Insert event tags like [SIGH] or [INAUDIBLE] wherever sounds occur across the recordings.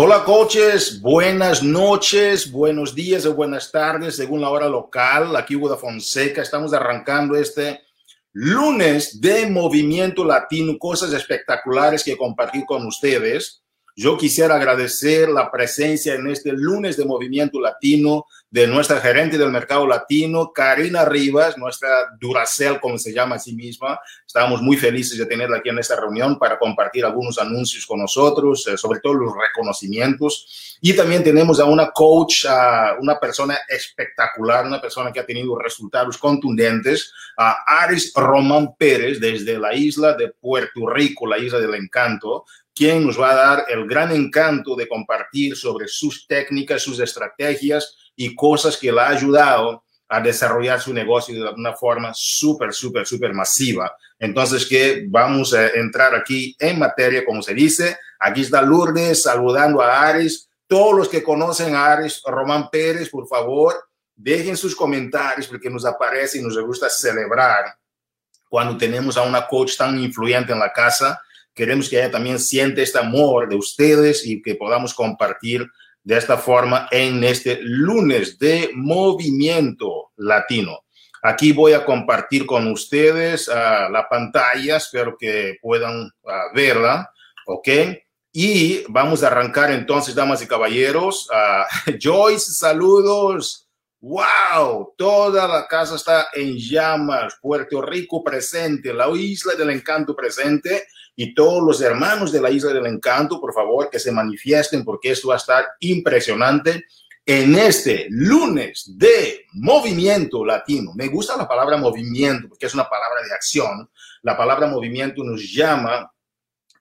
Hola coaches, buenas noches, buenos días o buenas tardes según la hora local. Aquí Hugo Fonseca, estamos arrancando este lunes de Movimiento Latino, cosas espectaculares que compartir con ustedes. Yo quisiera agradecer la presencia en este lunes de Movimiento Latino de nuestra gerente del mercado latino, Karina Rivas, nuestra Duracell, como se llama a sí misma. Estamos muy felices de tenerla aquí en esta reunión para compartir algunos anuncios con nosotros, eh, sobre todo los reconocimientos. Y también tenemos a una coach, a una persona espectacular, una persona que ha tenido resultados contundentes, a Aris Román Pérez, desde la isla de Puerto Rico, la isla del encanto, quien nos va a dar el gran encanto de compartir sobre sus técnicas, sus estrategias y cosas que le ha ayudado a desarrollar su negocio de una forma súper, súper, súper masiva. Entonces, que vamos a entrar aquí en materia, como se dice. Aquí está Lourdes saludando a Ares. Todos los que conocen a Ares, Román Pérez, por favor, dejen sus comentarios porque nos aparece y nos gusta celebrar cuando tenemos a una coach tan influyente en la casa. Queremos que ella también siente este amor de ustedes y que podamos compartir de esta forma en este lunes de movimiento latino. Aquí voy a compartir con ustedes uh, la pantalla, espero que puedan uh, verla, ¿ok? Y vamos a arrancar entonces, damas y caballeros. Uh, [LAUGHS] Joyce, saludos. ¡Wow! Toda la casa está en llamas. Puerto Rico presente, la isla del encanto presente y todos los hermanos de la Isla del Encanto, por favor, que se manifiesten porque esto va a estar impresionante en este lunes de movimiento latino. Me gusta la palabra movimiento porque es una palabra de acción. La palabra movimiento nos llama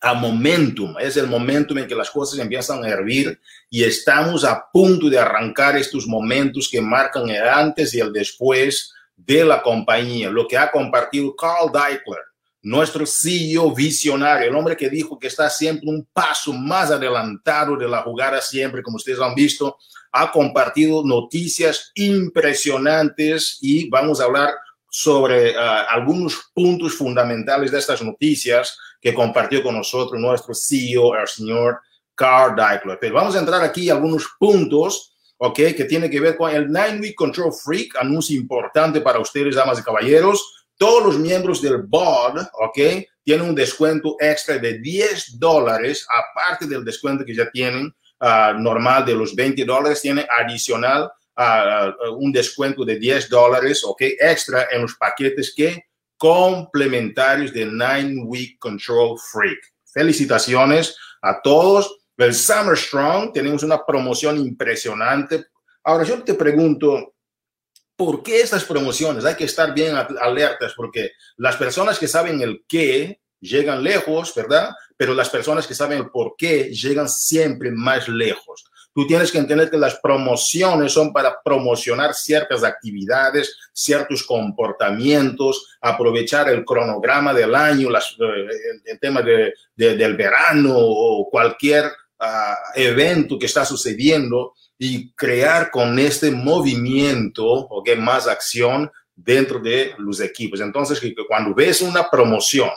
a momentum, es el momentum en que las cosas empiezan a hervir y estamos a punto de arrancar estos momentos que marcan el antes y el después de la compañía, lo que ha compartido Carl Deichler nuestro CEO visionario, el hombre que dijo que está siempre un paso más adelantado de la jugada siempre, como ustedes han visto, ha compartido noticias impresionantes y vamos a hablar sobre uh, algunos puntos fundamentales de estas noticias que compartió con nosotros nuestro CEO, el señor Carl Deichler. Pero vamos a entrar aquí a algunos puntos, ¿ok? Que tiene que ver con el Nine Week Control Freak, anuncio importante para ustedes, damas y caballeros todos los miembros del board, ¿ok? Tienen un descuento extra de 10 dólares, aparte del descuento que ya tienen uh, normal de los 20 dólares, tiene adicional uh, un descuento de 10 dólares, ¿ok? Extra en los paquetes que complementarios de Nine Week Control Freak. Felicitaciones a todos. El Summer Strong, tenemos una promoción impresionante. Ahora yo te pregunto, ¿Por qué estas promociones? Hay que estar bien alertas porque las personas que saben el qué llegan lejos, ¿verdad? Pero las personas que saben el por qué llegan siempre más lejos. Tú tienes que entender que las promociones son para promocionar ciertas actividades, ciertos comportamientos, aprovechar el cronograma del año, eh, el, tema de, del verano o cualquier uh, evento que está sucediendo y crear con este movimiento, ¿ok? Más acción dentro de los equipos. Entonces, cuando ves una promoción,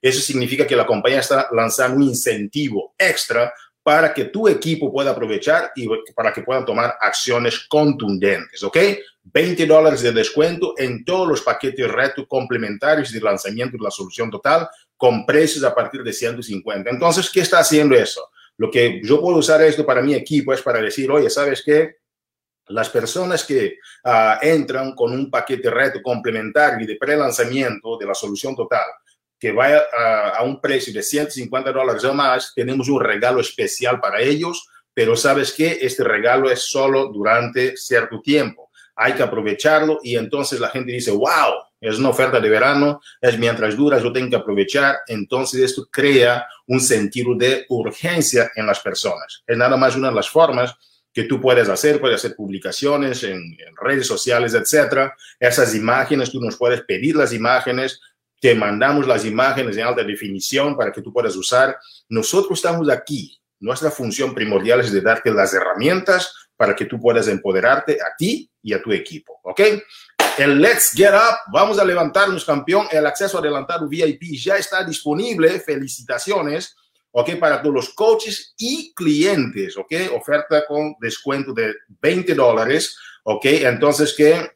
eso significa que la compañía está lanzando un incentivo extra para que tu equipo pueda aprovechar y para que puedan tomar acciones contundentes, ¿ok? 20 dólares de descuento en todos los paquetes reto complementarios de lanzamiento de la solución total con precios a partir de 150. Entonces, ¿qué está haciendo eso? Lo que yo puedo usar esto para mi equipo es para decir, oye, ¿sabes qué? Las personas que uh, entran con un paquete reto complementario de pre-lanzamiento de la solución total, que vaya a, a, un precio de 150 dólares o más, tenemos un regalo especial para ellos, pero sabes que este regalo es solo durante cierto tiempo. Hay que aprovecharlo y entonces la gente dice, wow, es una oferta de verano, es mientras dura, yo tengo que aprovechar. Entonces esto crea un sentido de urgencia en las personas. Es nada más una de las formas que tú puedes hacer, puedes hacer publicaciones en, redes sociales, etcétera. Esas imágenes, tú nos puedes pedir las imágenes, te mandamos las imágenes en alta definición para que tú puedas usar. Nosotros estamos aquí. Nuestra función primordial es de darte las herramientas para que tú puedas empoderarte a ti y a tu equipo, ¿ok? El Let's Get Up, vamos a levantarnos campeón. El acceso adelantado VIP ya está disponible. Felicitaciones. ¿ok? Para todos los coaches y clientes, ¿ok? Oferta con descuento de 20 dólares, ¿ok? Entonces, que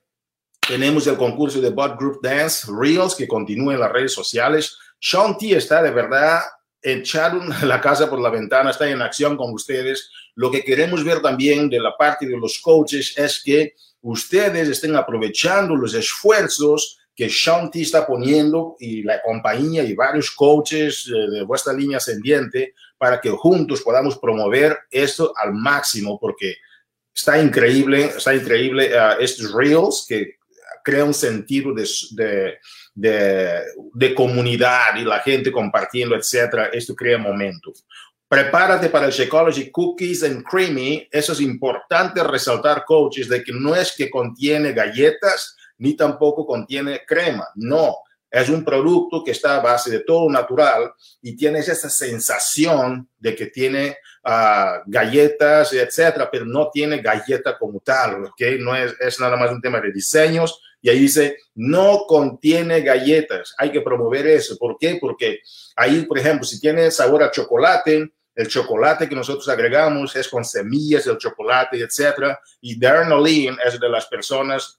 tenemos el concurso de Bot Group Dance Reels que continúa en las redes sociales. Sean T está de verdad echado [LAUGHS] la casa por la ventana, está en acción con ustedes. Lo que queremos ver también de la parte de los coaches es que ustedes estén aprovechando los esfuerzos que Shanti está poniendo y la compañía y varios coaches de vuestra línea ascendiente para que juntos podamos promover esto al máximo porque está increíble, está increíble uh, estos reels que crea un sentido de, de, comunidad y la gente compartiendo, etcétera. Esto crea momento. Prepárate para el Shakeology Cookies and Creamy. Eso es importante resaltar, coaches, de que no es que contiene galletas, ni tampoco contiene crema. No, es un producto que está a base de todo natural y tienes esa sensación de que tiene uh, galletas, etcétera, pero no tiene galleta como tal, ¿ok? No es, es nada más un tema de diseños. Y ahí dice, no contiene galletas. Hay que promover eso. ¿Por qué? Porque ahí, por ejemplo, si tiene sabor a chocolate, el chocolate que nosotros agregamos es con semillas del chocolate, etcétera. Y Darren O'Lean es de las personas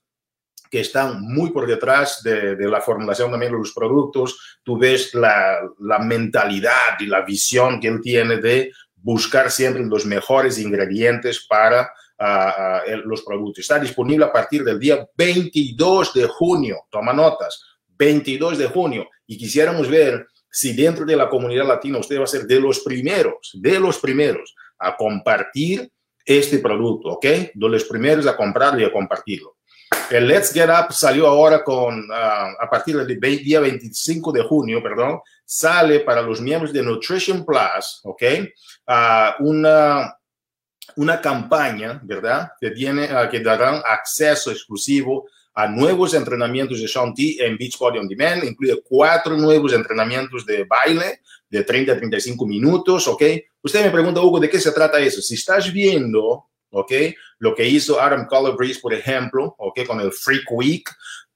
que están muy por detrás de, de, la formulación también de los productos. Tú ves la, la, mentalidad y la visión que él tiene de buscar siempre los mejores ingredientes para uh, uh, los productos. Está disponible a partir del día 22 de junio. Toma notas. 22 de junio. Y quisiéramos ver si dentro de la comunidad latina usted va a ser de los primeros, de los primeros a compartir este producto, ¿ok? De los primeros a comprarlo y a compartirlo. El Let's Get Up salió ahora con, uh, a partir del día 25 de junio, perdón, sale para los miembros de Nutrition Plus, ¿ok? Uh, una, una campaña, ¿verdad? Que, tiene, uh, que darán acceso exclusivo a nuevos entrenamientos de Sean T en Beachbody On Demand, incluye cuatro nuevos entrenamientos de baile de 30 a 35 minutos, ¿ok? Usted me pregunta, Hugo, ¿de qué se trata eso? Si estás viendo ¿ok? Lo que hizo Adam Calabrese, por ejemplo, ¿ok? Con el Freak Week.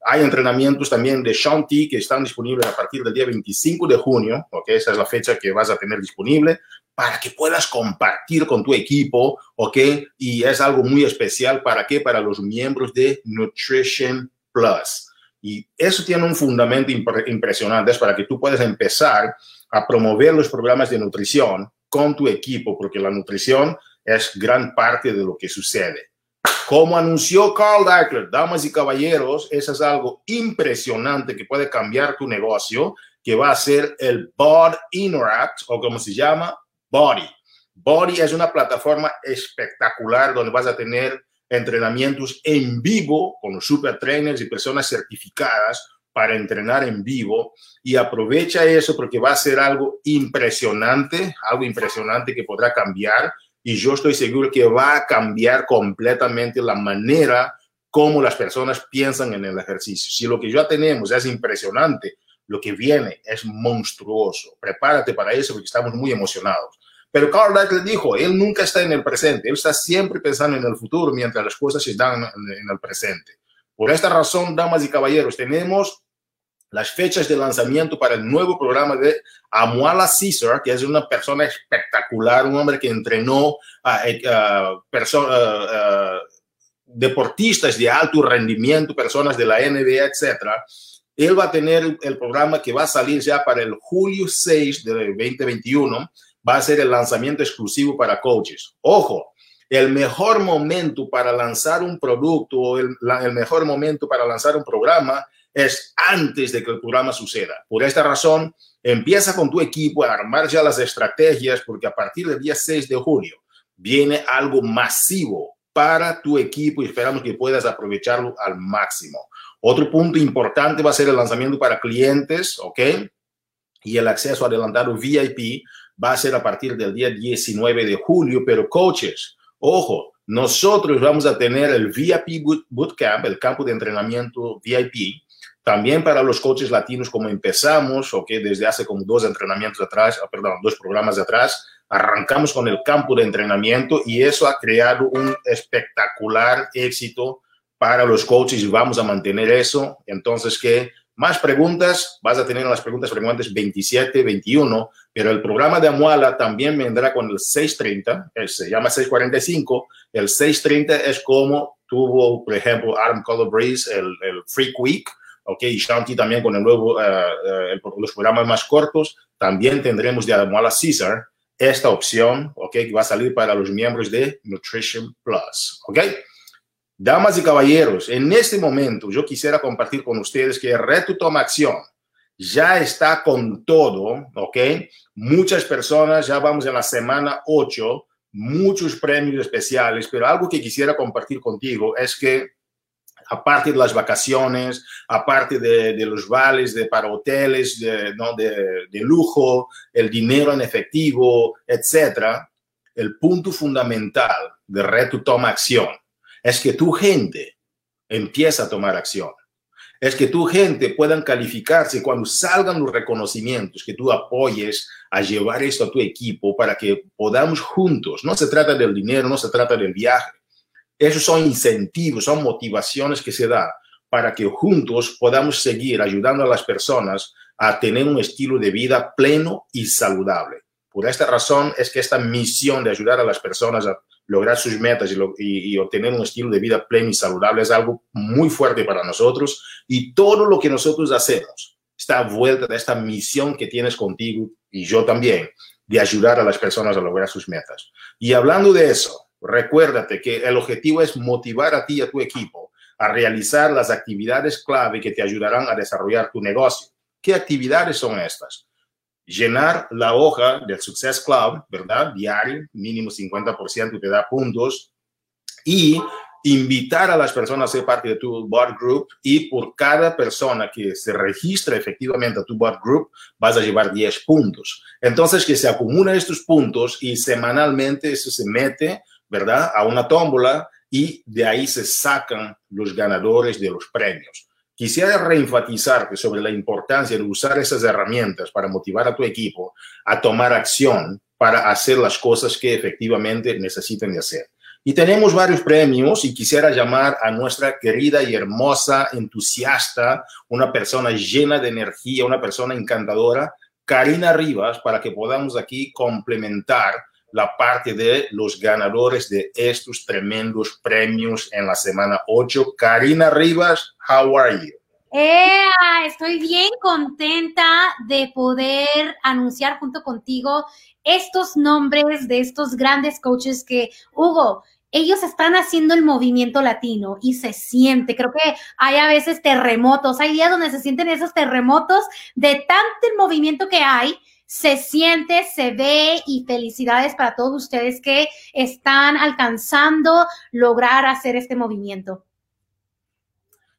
Hay entrenamientos también de Shanti que están disponibles a partir del día 25 de junio, ¿ok? Esa es la fecha que vas a tener disponible para que puedas compartir con tu equipo, ¿ok? Y es algo muy especial, ¿para qué? Para los miembros de Nutrition Plus. Y eso tiene un fundamento impresionante, es para que tú puedas empezar a promover los programas de nutrición con tu equipo, porque la nutrición es gran parte de lo que sucede. Como anunció Carl Dackler, damas y caballeros, eso es algo impresionante que puede cambiar tu negocio, que va a ser el Bod Interact, o como se llama, Body. Body es una plataforma espectacular donde vas a tener entrenamientos en vivo con los super trainers y personas certificadas para entrenar en vivo y aprovecha eso porque va a ser algo impresionante, algo impresionante que podrá cambiar y yo estoy seguro que va a cambiar completamente la manera como las personas piensan en el ejercicio. Si lo que ya tenemos es impresionante, lo que viene es monstruoso. Prepárate para eso porque estamos muy emocionados. Pero Carl Deichler dijo, él nunca está en el presente, él está siempre pensando en el futuro mientras las cosas se dan en el presente. Por esta razón, damas y caballeros, tenemos las fechas de lanzamiento para el nuevo programa de Amuala Caesar, que es una persona espectacular, un hombre que entrenó a, a, deportistas de alto rendimiento, personas de la NBA, etcétera. Él va a tener el programa que va a salir ya para el julio 6 de 2021. Va a ser el lanzamiento exclusivo para coaches. Ojo, el mejor momento para lanzar un producto, el, el mejor momento para lanzar un programa es antes de que el programa suceda. Por esta razón, empieza con tu equipo a armar ya las estrategias porque a partir del día 6 de junio viene algo masivo para tu equipo y esperamos que puedas aprovecharlo al máximo. Otro punto importante va a ser el lanzamiento para clientes, ¿ok? Y el acceso adelantado VIP va a ser a partir del día 19 de julio, pero coaches, ojo, nosotros vamos a tener el VIP Bootcamp, el campo de entrenamiento VIP, también para los coaches latinos, como empezamos, o que desde hace como dos entrenamientos atrás, ah, perdón, dos programas atrás, arrancamos con el campo de entrenamiento y eso ha creado un espectacular éxito para los coaches y vamos a mantener eso. Entonces, que Más preguntas, vas a tener las preguntas frecuentes 27, 21, pero el programa de Amuala también vendrá con el 630, se llama 645. El 630 es como tuvo, por ejemplo, Adam Color el, el Freak Week, ok, y Shanti también con el nuevo, uh, los programas más cortos. También tendremos de Amuala Caesar esta opción, ok, que va a salir para los miembros de Nutrition Plus, ok. Damas y caballeros, en este momento yo quisiera compartir con ustedes que el Reto Toma Acción ya está con todo, ¿ok? Muchas personas, ya vamos en la semana 8, muchos premios especiales, pero algo que quisiera compartir contigo es que aparte de las vacaciones, aparte de, de los vales de, para hoteles de, lujo, el dinero en efectivo, etcétera, el punto fundamental de Reto Toma Acción es que tu gente empieza a tomar acción. Es que tu gente puedan calificarse cuando salgan los reconocimientos, que tú apoyes a llevar esto a tu equipo para que podamos juntos. No se trata del dinero, no se trata del viaje. Esos son incentivos, son motivaciones que se dan para que juntos podamos seguir ayudando a las personas a tener un estilo de vida pleno y saludable. Por esta razón es que esta misión de ayudar a las personas a lograr sus metas y, obtener un estilo de vida pleno y saludable es algo muy fuerte para nosotros y todo lo que nosotros hacemos está vuelta de esta misión que tienes contigo y yo también de ayudar a las personas a lograr sus metas. Y hablando de eso, recuérdate que el objetivo es motivar a ti y a tu equipo a realizar las actividades clave que te ayudarán a desarrollar tu negocio. ¿Qué actividades son estas? Llenar la hoja del Success Club, ¿verdad? Diario, mínimo 50% te da puntos. Y invitar a las personas a ser parte de tu bot group y por cada persona que se registre efectivamente a tu bot group vas a llevar 10 puntos. Entonces que se acumulan estos puntos y semanalmente eso se mete, ¿verdad? A una tómbola y de ahí se sacan los ganadores de los premios. Quisiera reenfatizarte sobre la importancia de usar esas herramientas para motivar a tu equipo a tomar acción para hacer las cosas que efectivamente necesiten hacer. Y tenemos varios premios y quisiera llamar a nuestra querida y hermosa entusiasta, una persona llena de energía, una persona encantadora, Karina Rivas, para que podamos aquí complementar la parte de los ganadores de estos tremendos premios en la semana 8. Karina Rivas, how are you? estoy bien contenta de poder anunciar junto contigo estos nombres de estos grandes coaches que, Hugo, ellos están haciendo el movimiento latino y se siente. Creo que hay a veces terremotos, hay días donde se sienten esos terremotos de tanto el movimiento que hay se siente, se ve y felicidades para todos ustedes que están alcanzando lograr hacer este movimiento.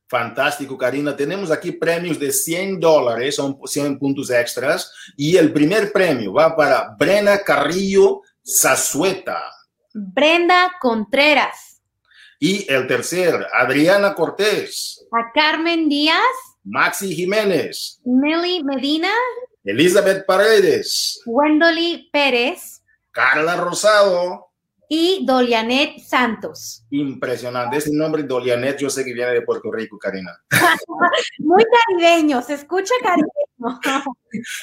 Fantástico, Karina. Tenemos aquí premios de 100 dólares, son 100 puntos extras. Y el primer premio va para Brenda Carrillo Zazueta. Brenda Contreras. Y el tercer, Adriana Cortés. A Carmen Díaz. Maxi Jiménez. Milly Medina. Elizabeth Paredes, Wendoli Pérez, Carla Rosado y Dolianet Santos. Impresionante. Ese nombre Dolianet yo sé que viene de Puerto Rico, Karina. [LAUGHS] Muy caribeño, se escucha caribeño. [LAUGHS]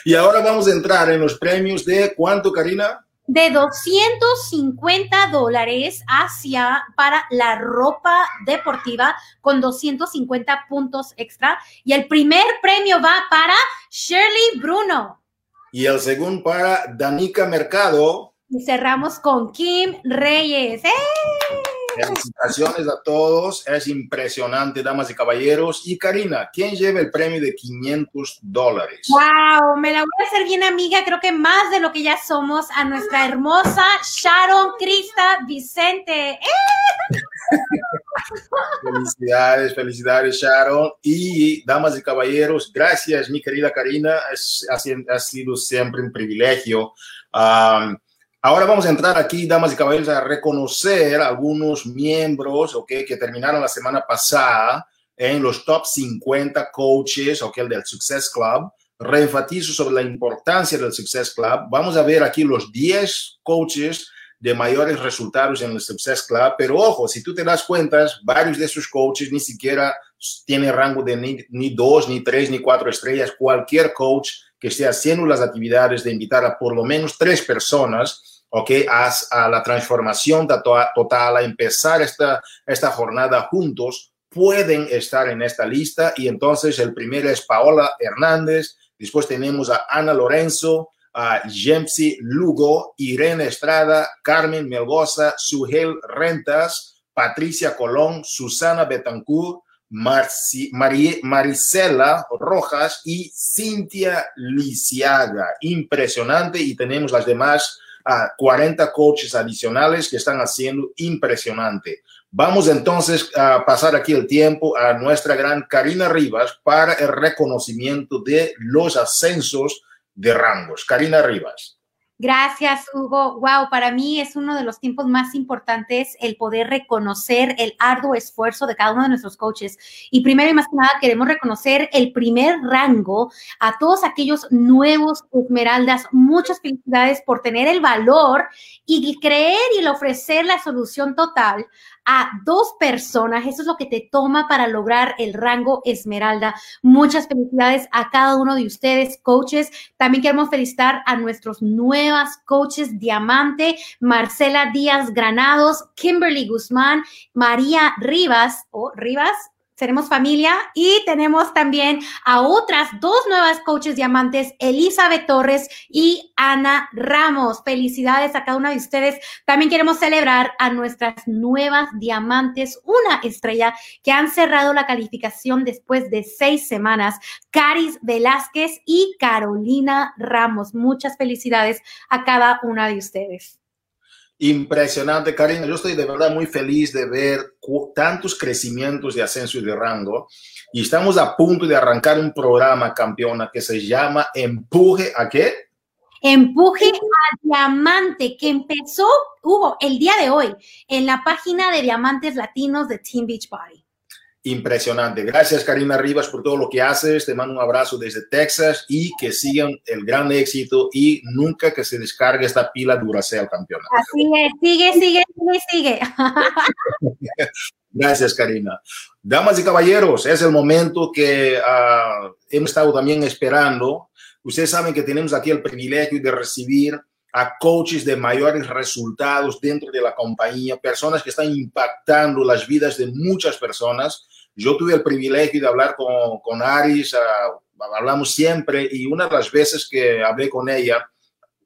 y ahora vamos a entrar en los premios de cuánto, Karina? De 250 dólares hacia para la ropa deportiva con 250 puntos extra. Y el primer premio va para Shirley Bruno. Y el segundo para Danica Mercado. Y cerramos con Kim Reyes. ¡Eh! Felicitaciones a todos, es impresionante, damas y caballeros. Y Karina, ¿quién lleva el premio de 500 dólares? ¡Wow! Me la voy a hacer bien amiga, creo que más de lo que ya somos, a nuestra hermosa Sharon Crista Vicente. ¡Eh! [LAUGHS] felicidades, felicidades Sharon. Y damas y caballeros, gracias mi querida Karina, es, ha, sido siempre un privilegio. Um, Ahora vamos a entrar aquí, damas y caballeros, a reconocer algunos miembros okay, que terminaron la semana pasada en los top 50 coaches okay, del Success Club. Reenfatizo sobre la importancia del Success Club. Vamos a ver aquí los 10 coaches de mayores resultados en el Success Club, pero ojo, si tú te das cuenta, varios de esos coaches ni siquiera tiene rango de ni, ni dos, ni tres, ni cuatro estrellas. Cualquier coach que esté haciendo las actividades de invitar a por lo menos tres personas, ¿ok? A, a la transformación total, a empezar esta, esta jornada juntos, pueden estar en esta lista. Y entonces el primero es Paola Hernández, después tenemos a Ana Lorenzo, a Jemsi Lugo, Irene Estrada, Carmen Melgoza, Sugel Rentas, Patricia Colón, Susana Betancourt, Marci, Marisela Rojas y Cintia Lisiaga. Impresionante y tenemos las demás uh, 40 coaches adicionales que están haciendo impresionante. Vamos entonces a pasar aquí el tiempo a nuestra gran Karina Rivas para el reconocimiento de los ascensos de rangos. Karina Rivas. Gracias, Hugo. Wow, para mí es uno de los tiempos más importantes el poder reconocer el arduo esfuerzo de cada uno de nuestros coaches. Y primero y más que nada queremos reconocer el primer rango a todos aquellos nuevos esmeraldas. Muchas felicidades por tener el valor y creer y ofrecer la solución total a dos personas. Eso es lo que te toma para lograr el rango Esmeralda. Muchas felicidades a cada uno de ustedes, coaches. También queremos felicitar a nuestros nuevas coaches Diamante, Marcela Díaz Granados, Kimberly Guzmán, María Rivas o Rivas seremos familia y tenemos también a otras dos nuevas coaches diamantes, Elizabeth Torres y Ana Ramos. Felicidades a cada una de ustedes. También queremos celebrar a nuestras nuevas diamantes, una estrella que han cerrado la calificación después de seis semanas, Caris Velázquez y Carolina Ramos. Muchas felicidades a cada una de ustedes. Impresionante, Karina. Yo estoy de verdad muy feliz de ver tantos crecimientos de ascenso y de rango. Y estamos a punto de arrancar un programa, campeona, que se llama Empuje a qué? Empuje a Diamante, que empezó, hubo el día de hoy en la página de Diamantes Latinos de Team Beach Body impresionante. Gracias, Karina Rivas, por todo lo que haces. Te mando un abrazo desde Texas y que sigan el gran éxito y nunca que se descargue esta pila Duracell, campeona. Así es, sigue, sigue, sigue, sigue. [LAUGHS] Gracias, Karina. Damas y caballeros, es el momento que uh, hemos estado también esperando. Ustedes saben que tenemos aquí el privilegio de recibir a coaches de mayores resultados dentro de la compañía, personas que están impactando las vidas de muchas personas yo tuve el privilegio de hablar con, con Aris, uh, hablamos siempre y una de las veces que hablé con ella,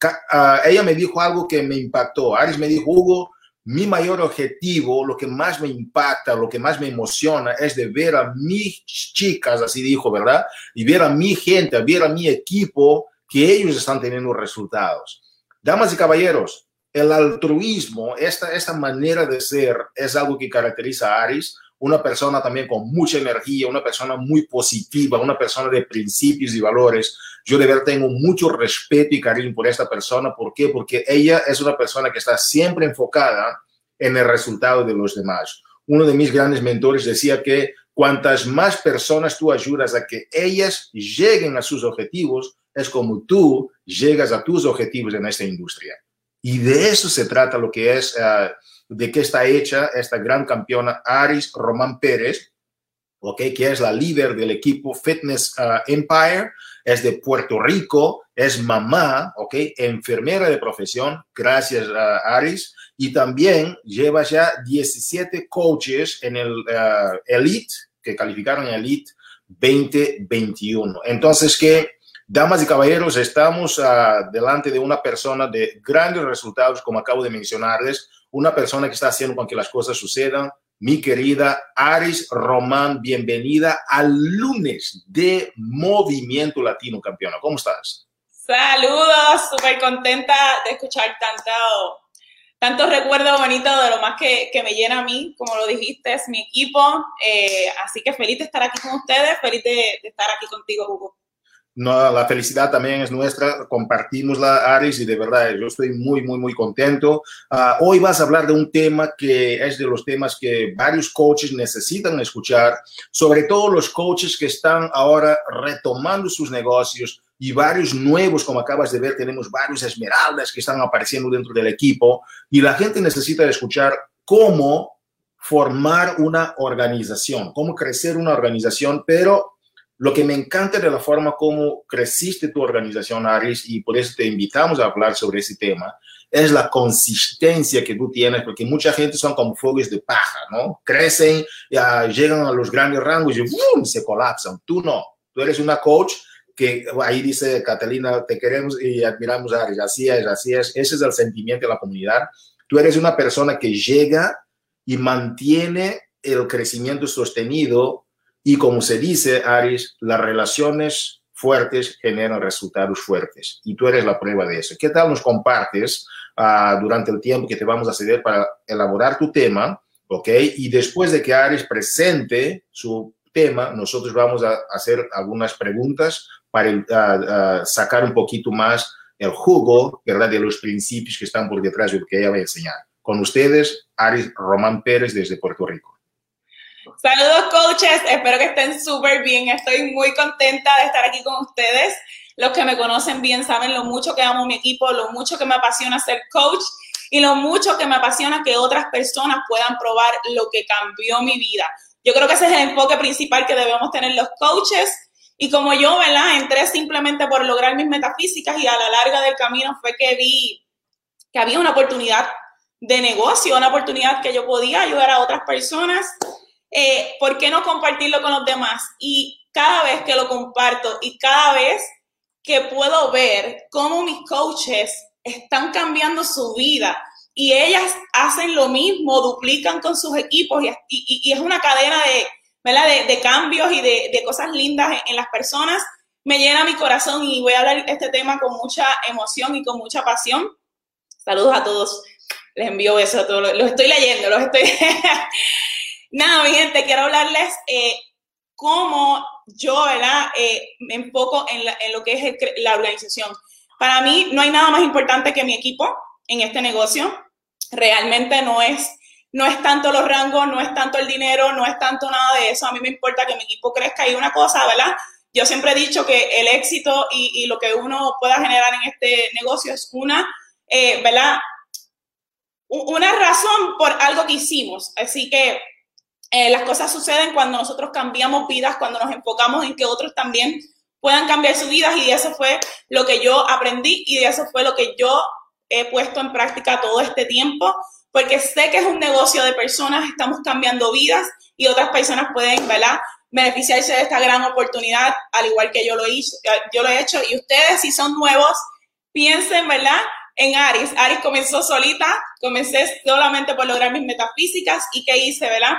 uh, ella me dijo algo que me impactó. Aris me dijo, Hugo, mi mayor objetivo, lo que más me impacta, lo que más me emociona es de ver a mis chicas, así dijo, ¿verdad? Y ver a mi gente, ver a mi equipo, que ellos están teniendo resultados. Damas y caballeros, el altruismo, esta, esta manera de ser, es algo que caracteriza a Aris una persona también con mucha energía, una persona muy positiva, una persona de principios y valores. Yo de verdad tengo mucho respeto y cariño por esta persona. ¿Por qué? Porque ella es una persona que está siempre enfocada en el resultado de los demás. Uno de mis grandes mentores decía que cuantas más personas tú ayudas a que ellas lleguen a sus objetivos, es como tú llegas a tus objetivos en esta industria. Y de eso se trata lo que es uh, de qué está hecha esta gran campeona Aris Román Pérez, okay, que es la líder del equipo Fitness uh, Empire, es de Puerto Rico, es mamá, okay, enfermera de profesión, gracias a Aris, y también lleva ya 17 coaches en el uh, Elite, que calificaron Elite 2021. Entonces, que Damas y caballeros, estamos uh, delante de una persona de grandes resultados, como acabo de mencionarles, una persona que está haciendo con que las cosas sucedan. Mi querida Aris Román, bienvenida al lunes de Movimiento Latino Campeona. ¿Cómo estás? Saludos, súper contenta de escuchar tanto, tantos recuerdos bonitos de lo más que, que, me llena a mí, como lo dijiste, es mi equipo. Eh, así que feliz de estar aquí con ustedes, feliz de, de estar aquí contigo, Hugo la felicidad también es nuestra, compartimos la Aris y de verdad yo estoy muy, muy, muy contento. Uh, hoy vas a hablar de un tema que es de los temas que varios coaches necesitan escuchar, sobre todo los coaches que están ahora retomando sus negocios y varios nuevos, como acabas de ver, tenemos varios esmeraldas que están apareciendo dentro del equipo y la gente necesita escuchar cómo formar una organización, cómo crecer una organización, pero lo que me encanta de la forma como creciste tu organización, Aris, y por eso te invitamos a hablar sobre ese tema, es la consistencia que tú tienes, porque mucha gente son como fuegos de paja, ¿no? Crecen, ya llegan a los grandes rangos y ¡bum! se colapsan. Tú no, tú eres una coach que ahí dice Catalina, te queremos y admiramos a Aris, así es, así es, ese es el sentimiento de la comunidad. Tú eres una persona que llega y mantiene el crecimiento sostenido y como se dice, Aris, las relaciones fuertes generan resultados fuertes y tú eres la prueba de eso. ¿Qué tal nos compartes uh, durante el tiempo que te vamos a ceder para elaborar tu tema? ¿Ok? Y después de que Aris presente su tema, nosotros vamos a hacer algunas preguntas para uh, uh, sacar un poquito más el jugo, ¿verdad? De los principios que están por detrás de lo que ella va a enseñar. Con ustedes, Aris Román Pérez desde Puerto Rico. Saludos coaches, espero que estén súper bien. Estoy muy contenta de estar aquí con ustedes. Los que me conocen bien saben lo mucho que amo mi equipo, lo mucho que me apasiona ser coach y lo mucho que me apasiona que otras personas puedan probar lo que cambió mi vida. Yo creo que ese es el enfoque principal que debemos tener los coaches. Y como yo, ¿verdad? Entré simplemente por lograr mis metafísicas y a la larga del camino fue que vi que había una oportunidad de negocio, una oportunidad que yo podía ayudar a otras personas eh, ¿por qué no compartirlo con los demás? Y cada vez que lo comparto y cada vez que puedo ver cómo mis coaches están cambiando su vida y ellas hacen lo mismo, duplican con sus equipos y, es una cadena de, ¿verdad? de, cambios y de, cosas lindas en, en, las personas, me llena mi corazón y voy a hablar este tema con mucha emoción y con mucha pasión. Saludos a todos, les envío eso a todos, los estoy leyendo, los estoy... [LAUGHS] Nada, mi gente, quiero hablarles eh, cómo yo, ¿verdad? Eh, me enfoco en, lo que es la organización. Para mí no hay nada más importante que mi equipo en este negocio. Realmente no es, no es tanto los rangos, no es tanto el dinero, no es tanto nada de eso. A mí me importa que mi equipo crezca. Y una cosa, ¿verdad? Yo siempre he dicho que el éxito y, lo que uno pueda generar en este negocio es una, eh, ¿verdad? Una razón por algo que hicimos. Así que eh, las cosas suceden cuando nosotros cambiamos vidas, cuando nos enfocamos en que otros también puedan cambiar sus vidas y eso fue lo que yo aprendí y eso fue lo que yo he puesto en práctica todo este tiempo, porque sé que es un negocio de personas, estamos cambiando vidas y otras personas pueden, ¿verdad? beneficiarse de esta gran oportunidad, al igual que yo lo, hice, yo lo he hecho. Y ustedes, si son nuevos, piensen, ¿verdad? En Aris. Aris comenzó solita, comencé solamente por lograr mis metafísicas y ¿qué hice, verdad?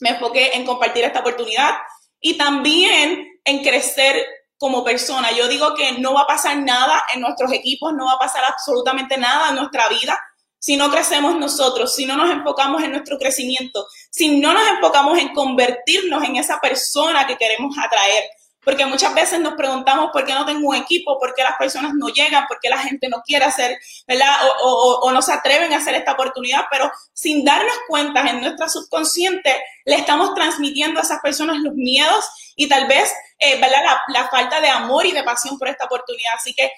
Me enfoqué en compartir esta oportunidad y también en crecer como persona. Yo digo que no va a pasar nada en nuestros equipos, no va a pasar absolutamente nada en nuestra vida si no crecemos nosotros, si no nos enfocamos en nuestro crecimiento, si no nos enfocamos en convertirnos en esa persona que queremos atraer. Porque muchas veces nos preguntamos por qué no tengo un equipo, por qué las personas no llegan, por qué la gente no quiere hacer, ¿verdad? O, no se atreven a hacer esta oportunidad, pero sin darnos cuenta en nuestra subconsciente, le estamos transmitiendo a esas personas los miedos y tal vez, eh, ¿verdad? La, la falta de amor y de pasión por esta oportunidad. Así que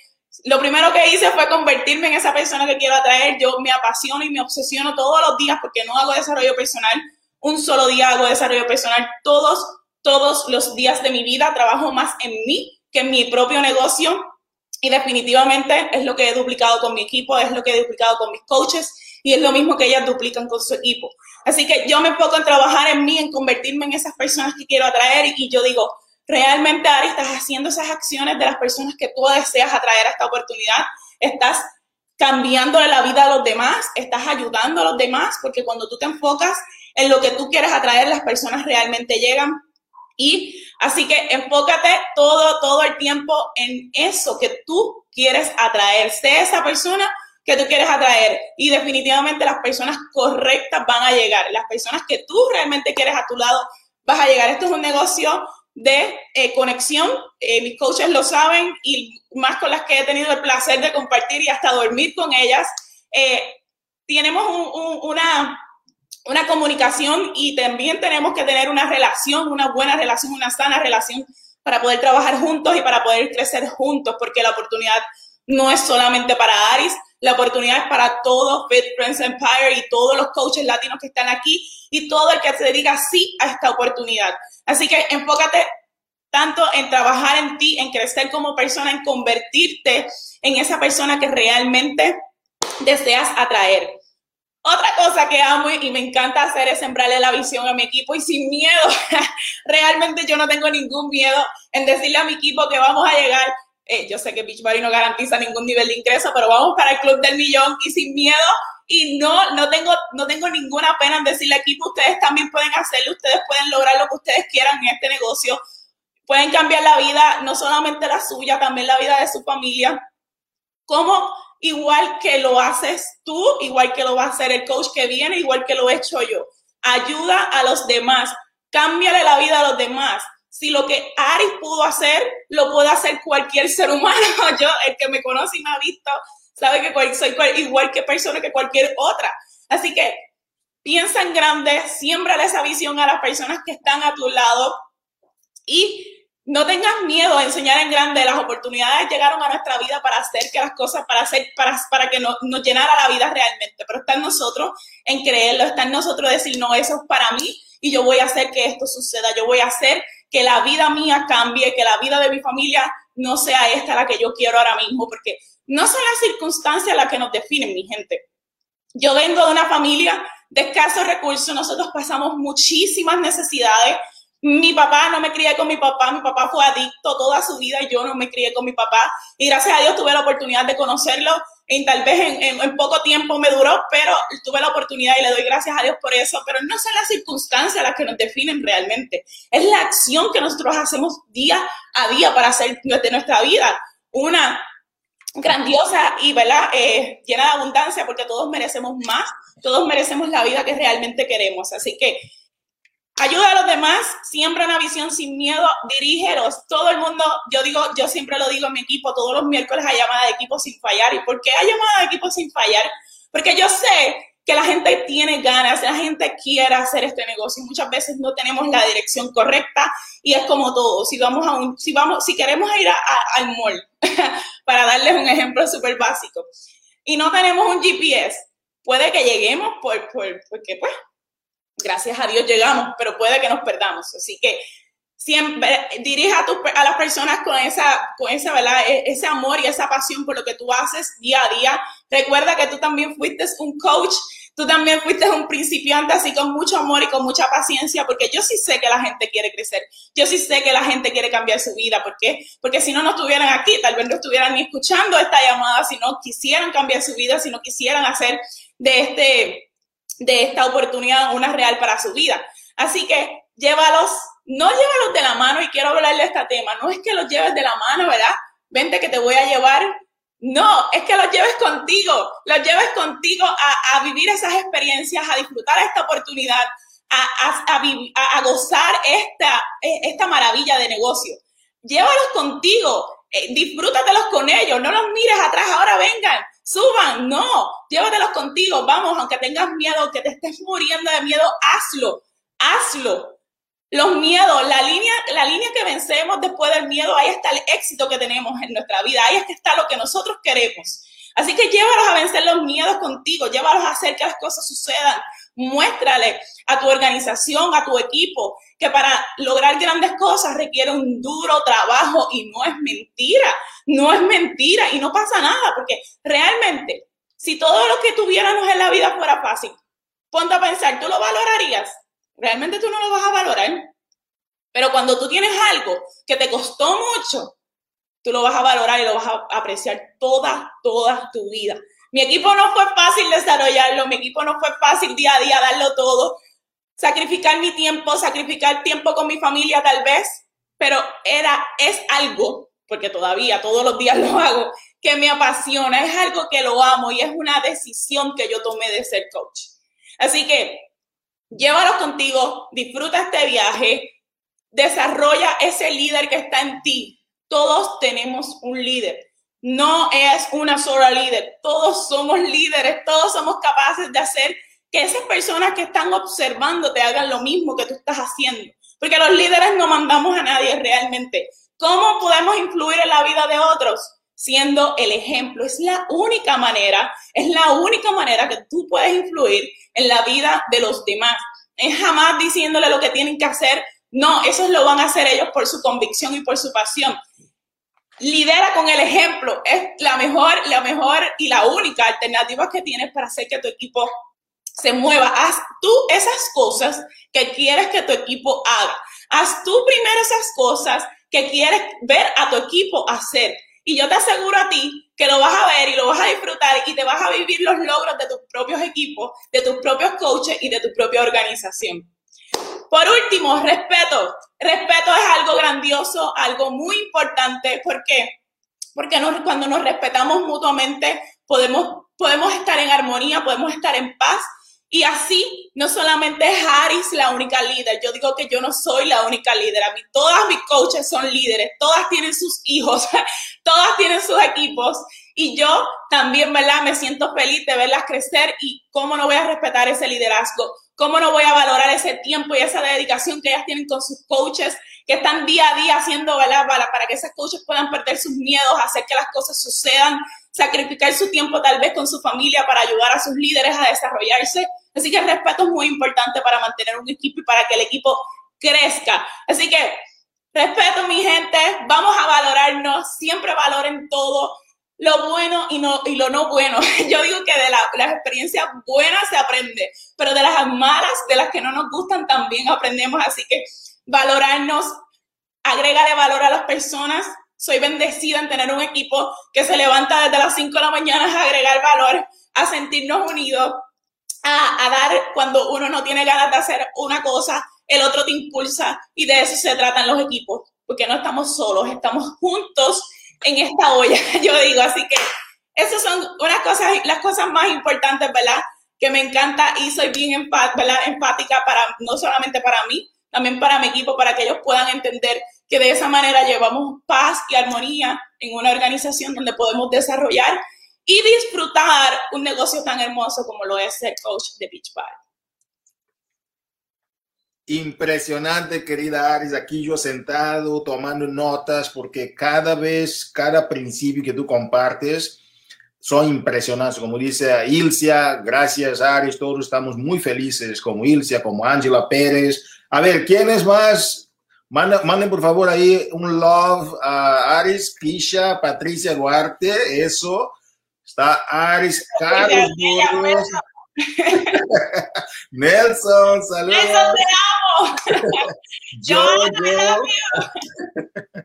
lo primero que hice fue convertirme en esa persona que quiero atraer. Yo me apasiono y me obsesiono todos los días porque no hago desarrollo personal. Un solo día hago desarrollo personal. Todos todos los días de mi vida, trabajo más en mí que en mi propio negocio. Y definitivamente es lo que he duplicado con mi equipo, es lo que he duplicado con mis coaches y es lo mismo que ellas duplican con su equipo. Así que yo me enfoco en trabajar en mí, en convertirme en esas personas que quiero atraer y yo digo, realmente Ari, estás haciendo esas acciones de las personas que tú deseas atraer a esta oportunidad, estás cambiándole la vida a los demás, estás ayudando a los demás, porque cuando tú te enfocas en lo que tú quieres atraer, las personas realmente llegan y así que enfócate todo, todo el tiempo en eso que tú quieres atraer. Sé esa persona que tú quieres atraer y definitivamente las personas correctas van a llegar. Las personas que tú realmente quieres a tu lado vas a llegar. Esto es un negocio de eh, conexión. Eh, mis coaches lo saben y más con las que he tenido el placer de compartir y hasta dormir con ellas. Eh, tenemos una una comunicación y también tenemos que tener una relación, una buena relación, una sana relación para poder trabajar juntos y para poder crecer juntos, porque la oportunidad no es solamente para Aris, La oportunidad es para todos, Fit Friends Empire y todos los coaches latinos que están aquí y todo el que se diga sí a esta oportunidad. Así que enfócate tanto en trabajar en ti, en crecer como persona, en convertirte en esa persona que realmente deseas atraer. Otra cosa que amo y me encanta hacer es sembrarle la visión a mi equipo y sin miedo. [LAUGHS] Realmente yo no tengo ningún miedo en decirle a mi equipo que vamos a llegar. Eh, yo sé que Beachbody no garantiza ningún nivel de ingreso, pero vamos para el club del millón y sin miedo. Y no, no tengo, no tengo ninguna pena en decirle equipo, ustedes también pueden hacerlo, ustedes pueden lograr lo que ustedes quieran en este negocio. Pueden cambiar la vida, no solamente la suya, también la vida de su familia. ¿Cómo igual que lo haces tú, igual que lo va a hacer el coach que viene, igual que lo he hecho yo. Ayuda a los demás, cámbiale la vida a los demás. Si lo que Ari pudo hacer, lo puede hacer cualquier ser humano. [LAUGHS] Yo, el que me conoce y me ha visto, sabe que soy igual que persona que cualquier otra. Así que piensa en grande, siembra esa visión a las personas que están a tu lado y no tengas miedo a enseñar en grande. Las oportunidades llegaron a nuestra vida para hacer que las cosas, para hacer, para, para que nos, nos llenara la vida realmente. Pero está en nosotros en creerlo, está en nosotros decir, no, eso es para mí y yo voy a hacer que esto suceda. Yo voy a hacer que la vida mía cambie, que la vida de mi familia no sea esta la que yo quiero ahora mismo, porque no son las circunstancias las que nos definen, mi gente. Yo vengo de una familia de escasos recursos, nosotros pasamos muchísimas necesidades, mi papá, no me crié con mi papá, mi papá fue adicto toda su vida y yo no me crié con mi papá. Y gracias a Dios tuve la oportunidad de conocerlo y tal vez en, poco tiempo me duró, pero tuve la oportunidad y le doy gracias a Dios por eso. Pero no son las circunstancias las que nos definen realmente, es la acción que nosotros hacemos día a día para hacer de nuestra vida una grandiosa y ¿verdad? Eh, llena de abundancia porque todos merecemos más, todos merecemos la vida que realmente queremos. Así que Ayuda a los demás, siembra una visión sin miedo, dirígelos. Todo el mundo, yo digo, yo siempre lo digo en mi equipo, todos los miércoles hay llamada de equipo sin fallar. ¿Y por qué hay llamada de equipo sin fallar? Porque yo sé que la gente tiene ganas, la gente quiere hacer este negocio muchas veces no tenemos la dirección correcta y es como todo. Si vamos a un, si vamos, si queremos ir al mall, [LAUGHS] para darles un ejemplo súper básico, y no tenemos un GPS, puede que lleguemos por, porque pues gracias a Dios llegamos, pero puede que nos perdamos. Así que siempre dirija a, las personas con esa, con esa, ¿verdad? E, ese amor y esa pasión por lo que tú haces día a día. Recuerda que tú también fuiste un coach, tú también fuiste un principiante, así con mucho amor y con mucha paciencia, porque yo sí sé que la gente quiere crecer, yo sí sé que la gente quiere cambiar su vida, ¿por qué? Porque si no, no estuvieran aquí, tal vez no estuvieran ni escuchando esta llamada, si no quisieran cambiar su vida, si no quisieran hacer de este de esta oportunidad una real para su vida. Así que llévalos, no llévalos de la mano y quiero hablarle de este tema, no es que los lleves de la mano, ¿verdad? Vente que te voy a llevar. No, es que los lleves contigo, los lleves contigo a, vivir esas experiencias, a disfrutar esta oportunidad, a, gozar esta, esta maravilla de negocio. Llévalos contigo, eh, disfrútatelos con ellos, no los mires atrás, ahora vengan, suban, no, llévatelos contigo, vamos, aunque tengas miedo, que te estés muriendo de miedo, hazlo, hazlo. Los miedos, la línea, la línea que vencemos después del miedo, ahí está el éxito que tenemos en nuestra vida, ahí está lo que nosotros queremos. Así que llévalos a vencer los miedos contigo, llévalos a hacer que las cosas sucedan. Muéstrale a tu organización, a tu equipo, que para lograr grandes cosas requiere un duro trabajo y no es mentira, no es mentira y no pasa nada, porque realmente, si todo lo que tuviéramos en la vida fuera fácil, ponte a pensar, ¿tú lo valorarías? Realmente tú no lo vas a valorar. Pero cuando tú tienes algo que te costó mucho, tú lo vas a valorar y lo vas a apreciar toda, toda tu vida. Mi equipo no fue fácil desarrollarlo, mi equipo no fue fácil día a día darlo todo, sacrificar mi tiempo, sacrificar tiempo con mi familia tal vez, pero era, es algo, porque todavía todos los días lo hago, que me apasiona, es algo que lo amo y es una decisión que yo tomé de ser coach. Así que llévalos contigo, disfruta este viaje, desarrolla ese líder que está en ti. Todos tenemos un líder no es una sola líder. Todos somos líderes, todos somos capaces de hacer que esas personas que están observando te hagan lo mismo que tú estás haciendo. Porque los líderes no mandamos a nadie realmente. ¿Cómo podemos influir en la vida de otros? Siendo el ejemplo. Es la única manera, es la única manera que tú puedes influir en la vida de los demás. Es jamás diciéndole lo que tienen que hacer. No, eso lo van a hacer ellos por su convicción y por su pasión. Lidera con el ejemplo. Es la mejor, la mejor y la única alternativa que tienes para hacer que tu equipo se mueva. Haz tú esas cosas que quieres que tu equipo haga. Haz tú primero esas cosas que quieres ver a tu equipo hacer. Y yo te aseguro a ti que lo vas a ver y lo vas a disfrutar y te vas a vivir los logros de tus propios equipos, de tus propios coaches y de tu propia organización. Por último, respeto. Respeto es algo grandioso, algo muy importante. ¿Por qué? Porque cuando nos respetamos mutuamente podemos, podemos estar en armonía, podemos estar en paz y así, no solamente es la única líder, yo digo que yo no soy la única líder, a mí todas mis coaches son líderes, todas tienen sus hijos, [LAUGHS] todas tienen sus equipos y yo también, ¿verdad? Me siento feliz de verlas crecer y cómo no voy a respetar ese liderazgo, cómo no voy a valorar ese tiempo y esa dedicación que ellas tienen con sus coaches, que están día a día haciendo, ¿verdad? Para, que esos coaches puedan perder sus miedos, hacer que las cosas sucedan, sacrificar su tiempo tal vez con su familia para ayudar a sus líderes a desarrollarse Así que el respeto es muy importante para mantener un equipo y para que el equipo crezca. Así que respeto, mi gente, vamos a valorarnos, siempre valoren todo lo bueno y, no, y lo no bueno. [LAUGHS] Yo digo que de las experiencias buenas se aprende, pero de las malas, de las que no nos gustan, también aprendemos. Así que valorarnos, agrégale valor a las personas. Soy bendecida en tener un equipo que se levanta desde las 5 de la mañana a agregar valor, a sentirnos unidos, a, dar cuando uno no tiene ganas de hacer una cosa, el otro te impulsa y de eso se tratan los equipos, porque no estamos solos, estamos juntos en esta olla, [LAUGHS] yo digo, así que esas son unas cosas, las cosas más importantes, ¿verdad? Que me encanta y soy bien empática para, no solamente para mí, también para mi equipo, para que ellos puedan entender que de esa manera llevamos paz y armonía en una organización donde podemos desarrollar y disfrutar un negocio tan hermoso como lo es ser coach de Beach Bar. Impresionante, querida Aris, aquí yo sentado tomando notas porque cada vez, cada principio que tú compartes son impresionantes. Como dice Ilcia, gracias Aris, todos estamos muy felices como Ilcia, como Ángela Pérez. A ver, ¿quién es más? Manden, por favor ahí un love a Aris, Kisha, Patricia Duarte, eso. Está Aris, Carlos Burgos. [LAUGHS] Nelson, saludos. Nelson, te amo. [LAUGHS] yo, yo. [LAUGHS]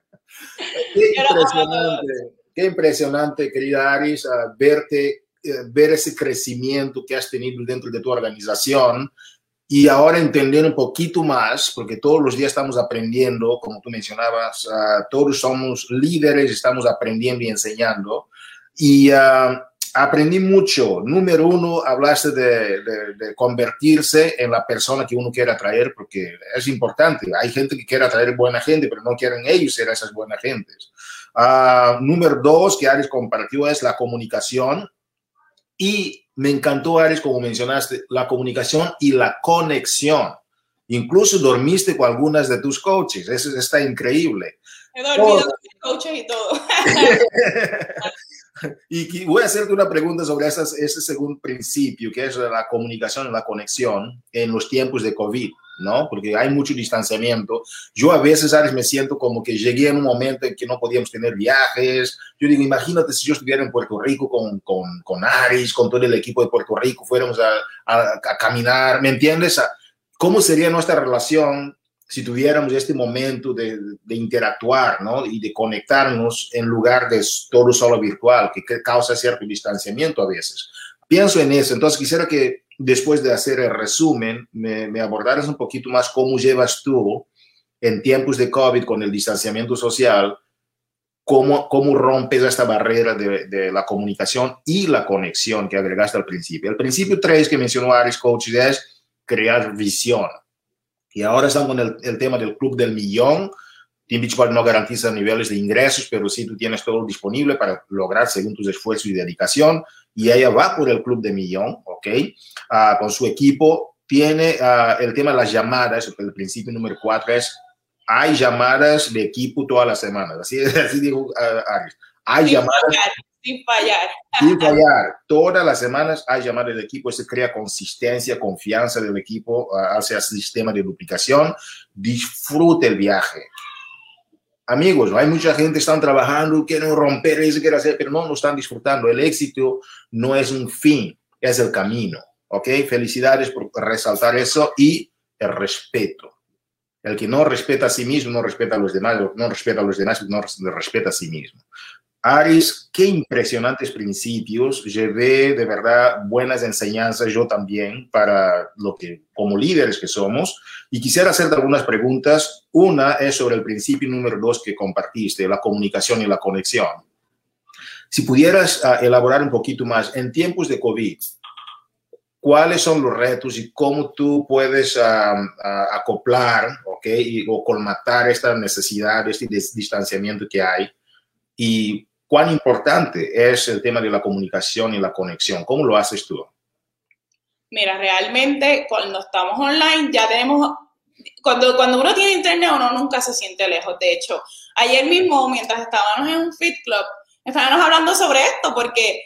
Qué impresionante, qué impresionante, querida Aris, verte, eh, ver ese crecimiento que has tenido dentro de tu organización y ahora entender un poquito más, porque todos los días estamos aprendiendo, como tú mencionabas, todos somos líderes, estamos aprendiendo y enseñando. Y ah, aprendí mucho. Número uno, hablaste de, de, convertirse en la persona que uno quiere atraer, porque es importante. Hay gente que quiere atraer buena gente, pero no quieren ellos ser esas buenas gentes. Uh, número dos, que Ares compartió, es la comunicación. Y me encantó, Ares, como mencionaste, la comunicación y la conexión. Incluso dormiste con algunas de tus coaches. Eso está increíble. He dormido con mis coaches y todo. [LAUGHS] [LAUGHS] [LAUGHS] Y voy a hacerte una pregunta sobre ese segundo principio, que es la comunicación, la conexión en los tiempos de COVID, ¿no? Porque hay mucho distanciamiento. Yo a veces, ¿sabes? Me siento como que llegué en un momento en que no podíamos tener viajes. Yo digo, imagínate si yo estuviera en Puerto Rico con, con, con Aris, con todo el equipo de Puerto Rico, fuéramos a, a, a caminar, ¿me entiendes? ¿Cómo sería nuestra relación si tuviéramos este momento de, interactuar ¿no? y de conectarnos en lugar de todo solo virtual, que causa cierto distanciamiento a veces. Pienso en eso, entonces quisiera que después de hacer el resumen, me, me abordaras un poquito más cómo llevas tú en tiempos de COVID con el distanciamiento social, cómo, cómo rompes esta barrera de, la comunicación y la conexión que agregaste al principio. El principio 3 que mencionó Aris Coach es crear visión. Y ahora están con el, el tema del club del millón. Team Beachball no garantiza niveles de ingresos, pero sí tú tienes todo disponible para lograr según tus esfuerzos y dedicación. Y ella va por el club de millón, ¿ok? Uh, con su equipo. Tiene uh, el tema de las llamadas, el principio número cuatro es, hay llamadas de equipo todas las semanas. Así, [LAUGHS] así dijo uh, Aries. Hay llamadas. Sin fallar. Sin fallar. Todas las semanas hay llamadas del equipo. Se crea consistencia, confianza del equipo hacia el sistema de duplicación. Disfrute el viaje. Amigos, hay mucha gente que están trabajando, quieren romper eso, quieren hacer, pero no lo están disfrutando. El éxito no es un fin, es el camino. ¿Ok? Felicidades por resaltar eso y el respeto. El que no respeta a sí mismo no respeta a los demás, no respeta a los demás no respeta a sí mismo. Aris, qué impresionantes principios. Llevé de verdad buenas enseñanzas yo también para lo que, como líderes que somos. Y quisiera hacerte algunas preguntas. Una es sobre el principio número dos que compartiste, la comunicación y la conexión. Si pudieras uh, elaborar un poquito más, en tiempos de COVID, cuáles son los retos y cómo tú puedes uh, uh, acoplar okay, y, o colmatar esta necesidad, este distanciamiento que hay y cuán importante es el tema de la comunicación y la conexión. ¿Cómo lo haces tú? Mira, realmente cuando estamos online ya tenemos, cuando, cuando uno tiene internet uno nunca se siente lejos. De hecho, ayer mismo mientras estábamos en un fit club, estábamos hablando sobre esto porque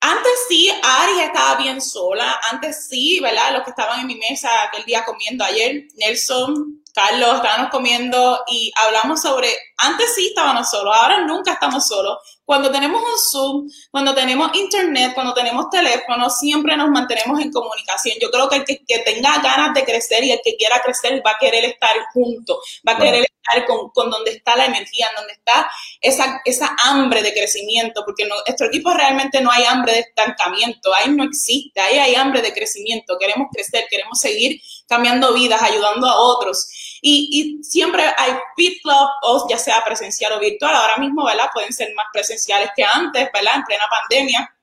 antes sí, Ari estaba bien sola. Antes sí, ¿verdad? Los que estaban en mi mesa aquel día comiendo ayer, Nelson, Carlos, estábamos comiendo y hablamos sobre, antes sí estábamos solos, ahora nunca estamos solos. Cuando tenemos un Zoom, cuando tenemos internet, cuando tenemos teléfono, siempre nos mantenemos en comunicación. Yo creo que el que, que tenga ganas de crecer y el que quiera crecer va a querer estar junto, va a querer estar con, con donde está la energía, donde está esa, esa hambre de crecimiento, porque no, nuestro equipo realmente no hay hambre de estancamiento, ahí no existe, ahí hay hambre de crecimiento, queremos crecer, queremos seguir cambiando vidas, ayudando a otros. Y, y, siempre hay Pit Club, o ya sea presencial o virtual. Ahora mismo, ¿verdad? Pueden ser más presenciales que antes, ¿verdad? En plena pandemia.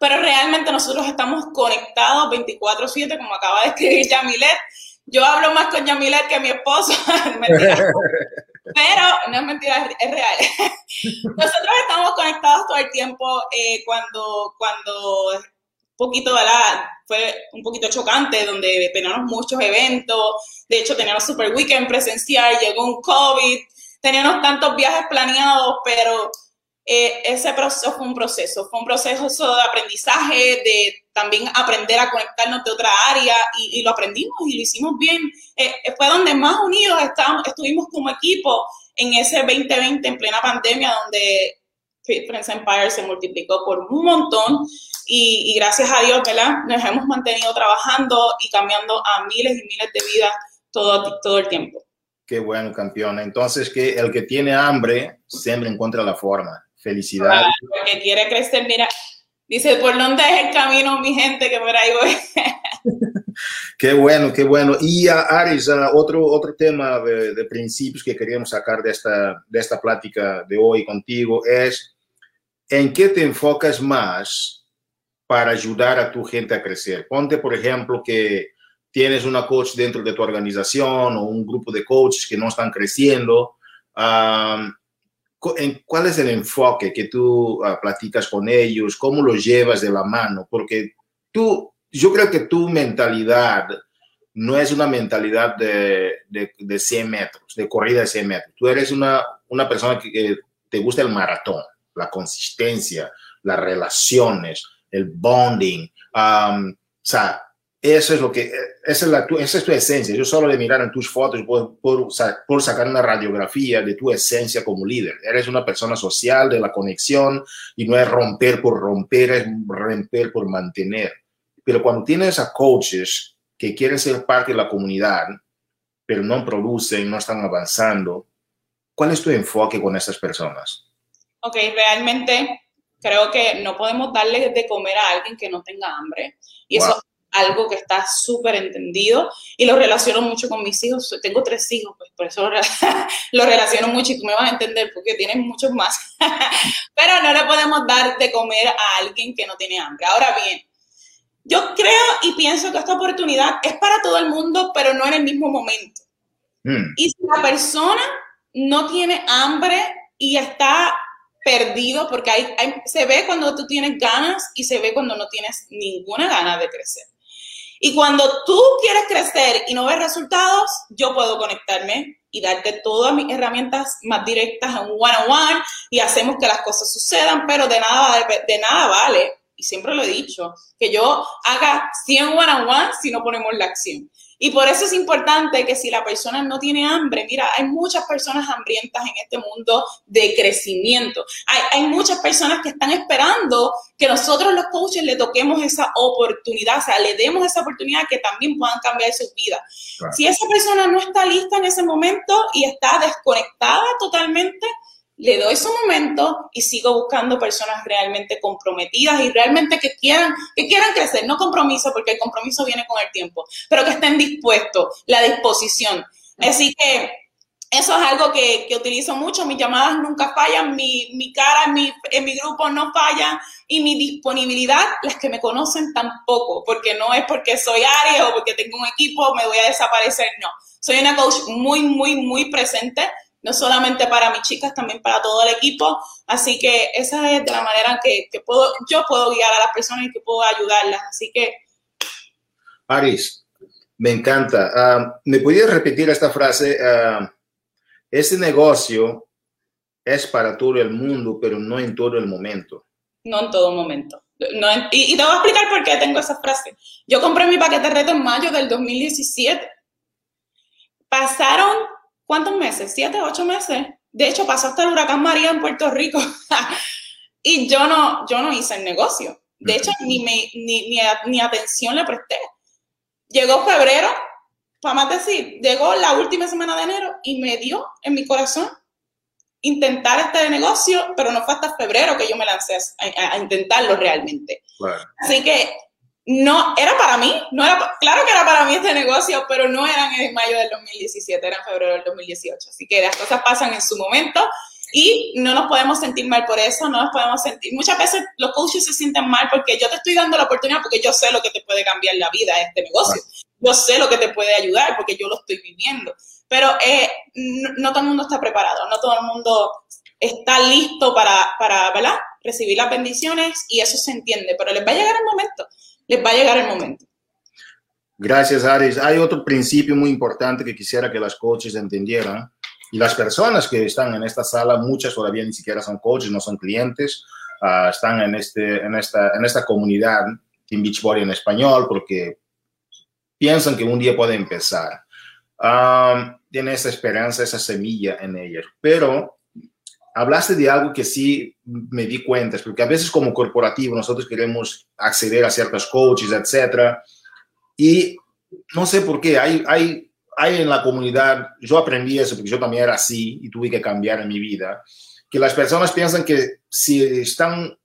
Pero realmente nosotros estamos conectados 24/7, como acaba de escribir Yamilet. Yo hablo más con Yamilet que mi esposo. [LAUGHS] [LAUGHS] Pero no es mentira, es real. [LAUGHS] Nosotros estamos conectados todo el tiempo eh, cuando, cuando poquito, ¿verdad? Fue un poquito chocante, donde teníamos muchos eventos, de hecho teníamos Super Weekend presencial, llegó un COVID, teníamos tantos viajes planeados, pero eh, ese proceso fue un proceso, fue un proceso de aprendizaje, de también aprender a conectarnos de otra área y, y lo aprendimos y lo hicimos bien. Eh, fue donde más unidos estábamos, estuvimos como equipo en ese 2020 en plena pandemia, donde Friends Empire se multiplicó por un montón y, y, gracias a Dios, ¿verdad? Nos hemos mantenido trabajando y cambiando a miles y miles de vidas todo, todo el tiempo. Qué bueno, campeón. Entonces, que el que tiene hambre siempre encuentra la forma. Felicidades. el que quiere crecer, mira, dice, ¿por dónde es el camino, mi gente? Que por ahí voy. [LAUGHS] qué bueno, qué bueno. Y uh, Aris, uh, otro, otro tema de, de, principios que queríamos sacar de esta, de esta plática de hoy contigo es en qué te enfocas más para ayudar a tu gente a crecer. Ponte, por ejemplo, que tienes una coach dentro de tu organización o un grupo de coaches que no están creciendo. Um, ¿Cuál es el enfoque que tú uh, platicas con ellos? ¿Cómo los llevas de la mano? Porque tú, yo creo que tu mentalidad no es una mentalidad de, de, de 100 metros, de corrida de 100 metros. Tú eres una, una persona que, que te gusta el maratón, la consistencia, las relaciones, el bonding. Um, o sea, eso es lo que, esa es, la, esa es tu esencia. Yo solo de mirar en tus fotos por, por, por, sacar una radiografía de tu esencia como líder. Eres una persona social de la conexión y no es romper por romper, es romper por mantener. Pero cuando tienes a coaches que quieren ser parte de la comunidad, pero no producen, no están avanzando, ¿cuál es tu enfoque con esas personas? Ok, realmente creo que no podemos darle de comer a alguien que no tenga hambre. Y wow. eso algo que está súper entendido y lo relaciono mucho con mis hijos. Tengo tres hijos, pues por eso lo [LAUGHS] relaciono mucho y tú me vas a entender porque tienes muchos más. [LAUGHS] Pero no le podemos dar de comer a alguien que no tiene hambre. Ahora bien, yo creo y pienso que esta oportunidad es para todo el mundo, pero no en el mismo momento. Mm. Y si la persona no tiene hambre y está perdido, porque hay, se ve cuando tú tienes ganas y se ve cuando no tienes ninguna gana de crecer. Y cuando tú quieres crecer y no ves resultados, yo puedo conectarme y darte todas mis herramientas más directas en one-on-one y hacemos que las cosas sucedan, pero de nada, de nada vale, y siempre lo he dicho, que yo haga 100 one-on-one si no ponemos la acción. Y por eso es importante que si la persona no tiene hambre, mira, hay muchas personas hambrientas en este mundo de crecimiento. Hay, muchas personas que están esperando que nosotros los coaches le toquemos esa oportunidad, o sea, le demos esa oportunidad que también puedan cambiar sus vidas. Si esa persona no está lista en ese momento y está desconectada totalmente, le doy su momento y sigo buscando personas realmente comprometidas y realmente que quieran, que quieran crecer, no compromiso, porque el compromiso viene con el tiempo, pero que estén dispuestos, la disposición. Así que eso es algo que, que utilizo mucho, mis llamadas nunca fallan, mi, mi cara mi, en mi grupo no falla y mi disponibilidad, las que me conocen tampoco, porque no es porque soy Aries o porque tengo un equipo, me voy a desaparecer, no. Soy una coach muy, muy, muy presente no solamente para mis chicas, también para todo el equipo. Así que esa es de la manera que, que puedo, yo puedo guiar a las personas y que puedo ayudarlas. Así que... Aris, me encanta. Ah, ¿Me podías repetir esta frase? Uh, este negocio es para todo el mundo, pero no en todo el momento. No en todo momento. No y, y, te voy a explicar por qué tengo esa frase. Yo compré mi paquete de reto en mayo del 2017. Pasaron ¿cuántos meses? ¿Siete, ocho meses? De hecho, pasó hasta el huracán María en Puerto Rico [LAUGHS] y yo no, yo no hice el negocio. De hecho, ni, me, ni, ni, atención le presté. Llegó febrero, para más decir, llegó la última semana de enero y me dio en mi corazón intentar este negocio, pero no fue hasta febrero que yo me lancé a, intentarlo realmente. Así que no, era para mí, no era, claro que era para mí este negocio, pero no eran en mayo del 2017, era en febrero del 2018. Así que las cosas pasan en su momento y no nos podemos sentir mal por eso, no nos podemos sentir. Muchas veces los coaches se sienten mal porque yo te estoy dando la oportunidad porque yo sé lo que te puede cambiar la vida este negocio. Yo sé lo que te puede ayudar porque yo lo estoy viviendo. Pero eh, no, todo el mundo está preparado, no todo el mundo está listo para, para ¿verdad? recibir las bendiciones y eso se entiende, pero les va a llegar el momento les va a llegar el momento. Gracias, Aris. Hay otro principio muy importante que quisiera que las coaches entendieran. Y las personas que están en esta sala, muchas todavía ni siquiera son coaches, no son clientes, uh, están en, este, en, esta, en esta comunidad Team Beachbody en español porque piensan que un día puede empezar. Um, tiene esa esperanza, esa semilla en ellos. Pero hablaste de algo que sí me di cuenta, porque a veces como corporativo nosotros queremos acceder a ciertos coaches, etcétera, y no sé por qué, hay, hay, hay en la comunidad, yo aprendí eso porque yo también era así y tuve que cambiar en mi vida, que las personas piensan que si están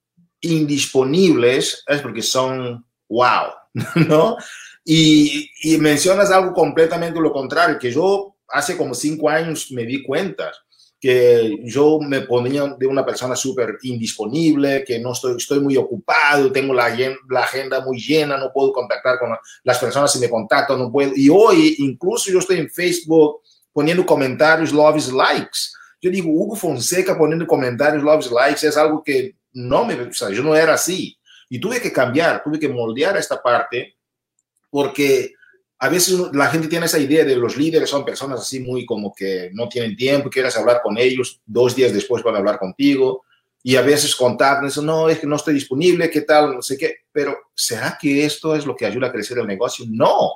indisponibles es porque son wow, [LAUGHS] ¿no? Y, y mencionas algo completamente lo contrario, que yo hace como cinco años me di cuenta que yo me ponía de una persona súper indisponible, que no estoy, estoy muy ocupado, tengo la, la agenda muy llena, no puedo contactar con las personas si me contactan, no puedo. Y hoy incluso yo estoy en Facebook poniendo comentarios, loves, likes. Yo digo, Hugo Fonseca poniendo comentarios, loves, likes, es algo que no me, o sea, yo no era así. Y tuve que cambiar, tuve que moldear esta parte porque a veces la gente tiene esa idea de los líderes son personas así muy como que no tienen tiempo, quieres hablar con ellos, dos días después van a hablar contigo y a veces contactan, no, es que no estoy disponible, qué tal, no sé qué, pero ¿será que esto es lo que ayuda a crecer el negocio? No.